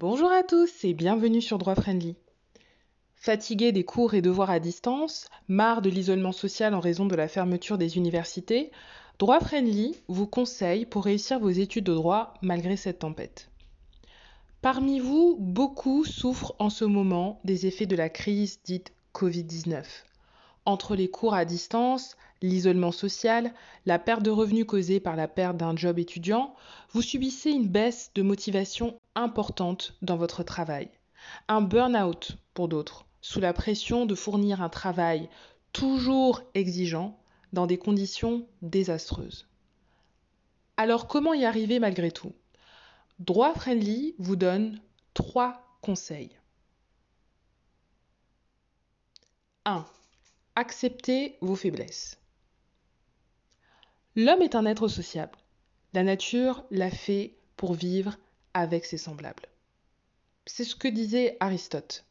Bonjour à tous et bienvenue sur Droit Friendly. Fatigué des cours et devoirs à distance, marre de l'isolement social en raison de la fermeture des universités, Droit Friendly vous conseille pour réussir vos études de droit malgré cette tempête. Parmi vous, beaucoup souffrent en ce moment des effets de la crise dite Covid-19. Entre les cours à distance, l'isolement social, la perte de revenus causée par la perte d'un job étudiant, vous subissez une baisse de motivation importante dans votre travail. Un burn-out pour d'autres, sous la pression de fournir un travail toujours exigeant dans des conditions désastreuses. Alors comment y arriver malgré tout? Droit Friendly vous donne trois conseils. 1. Acceptez vos faiblesses. L'homme est un être sociable. La nature l'a fait pour vivre avec ses semblables. C'est ce que disait Aristote.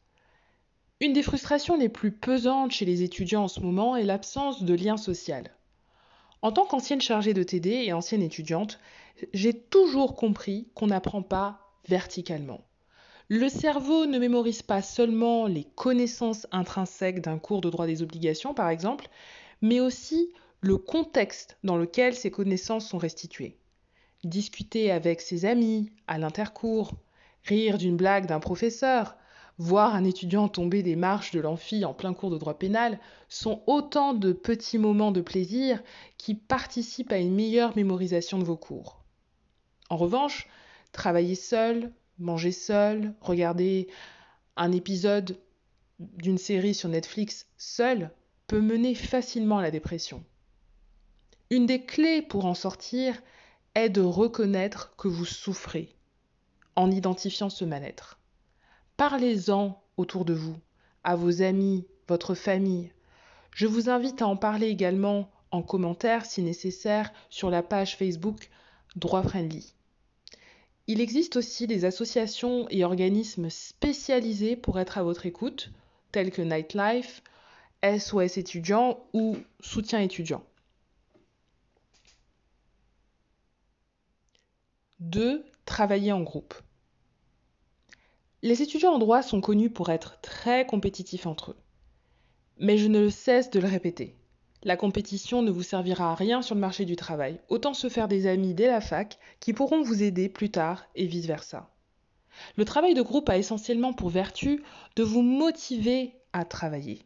Une des frustrations les plus pesantes chez les étudiants en ce moment est l'absence de lien social. En tant qu'ancienne chargée de TD et ancienne étudiante, j'ai toujours compris qu'on n'apprend pas verticalement. Le cerveau ne mémorise pas seulement les connaissances intrinsèques d'un cours de droit des obligations, par exemple, mais aussi le contexte dans lequel ces connaissances sont restituées. Discuter avec ses amis, à l'intercours, rire d'une blague d'un professeur, voir un étudiant tomber des marches de l'amphi en plein cours de droit pénal sont autant de petits moments de plaisir qui participent à une meilleure mémorisation de vos cours. En revanche, travailler seul, manger seul, regarder un épisode d'une série sur Netflix seul peut mener facilement à la dépression. Une des clés pour en sortir est de reconnaître que vous souffrez en identifiant ce mal-être. Parlez-en autour de vous, à vos amis, votre famille. Je vous invite à en parler également en commentaire si nécessaire sur la page Facebook Droit Friendly. Il existe aussi des associations et organismes spécialisés pour être à votre écoute, tels que Nightlife, SOS étudiants ou Soutien étudiant. 2. Travailler en groupe. Les étudiants en droit sont connus pour être très compétitifs entre eux. Mais je ne cesse de le répéter. La compétition ne vous servira à rien sur le marché du travail. Autant se faire des amis dès la fac qui pourront vous aider plus tard et vice-versa. Le travail de groupe a essentiellement pour vertu de vous motiver à travailler.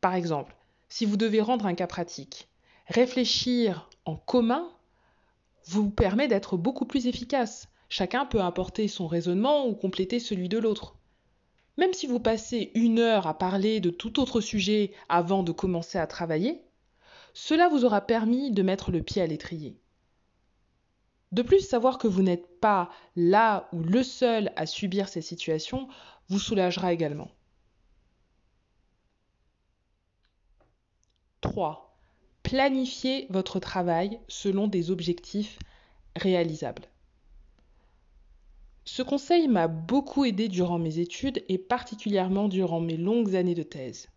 Par exemple, si vous devez rendre un cas pratique, réfléchir en commun vous permet d'être beaucoup plus efficace. Chacun peut apporter son raisonnement ou compléter celui de l'autre. Même si vous passez une heure à parler de tout autre sujet avant de commencer à travailler, cela vous aura permis de mettre le pied à l'étrier. De plus, savoir que vous n'êtes pas là ou le seul à subir ces situations vous soulagera également. 3 planifiez votre travail selon des objectifs réalisables. Ce conseil m'a beaucoup aidé durant mes études et particulièrement durant mes longues années de thèse.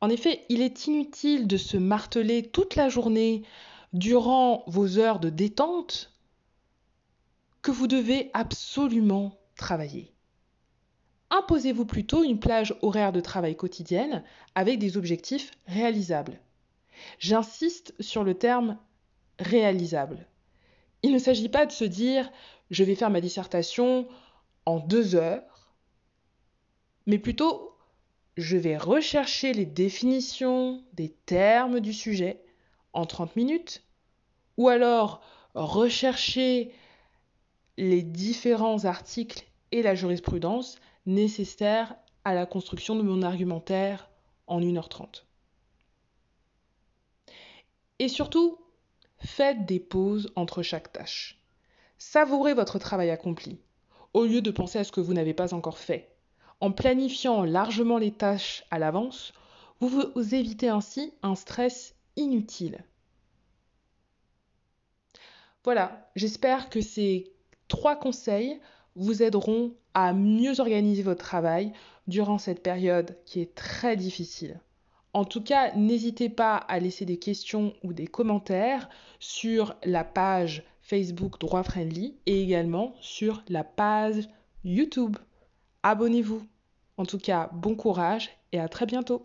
En effet, il est inutile de se marteler toute la journée durant vos heures de détente que vous devez absolument travailler. Imposez-vous plutôt une plage horaire de travail quotidienne avec des objectifs réalisables. J'insiste sur le terme réalisable. Il ne s'agit pas de se dire je vais faire ma dissertation en deux heures, mais plutôt je vais rechercher les définitions des termes du sujet en 30 minutes, ou alors rechercher les différents articles et la jurisprudence nécessaires à la construction de mon argumentaire en 1h30. Et surtout, faites des pauses entre chaque tâche. Savourez votre travail accompli, au lieu de penser à ce que vous n'avez pas encore fait. En planifiant largement les tâches à l'avance, vous évitez ainsi un stress inutile. Voilà, j'espère que ces trois conseils vous aideront à mieux organiser votre travail durant cette période qui est très difficile. En tout cas, n'hésitez pas à laisser des questions ou des commentaires sur la page Facebook Droit Friendly et également sur la page YouTube. Abonnez-vous. En tout cas, bon courage et à très bientôt.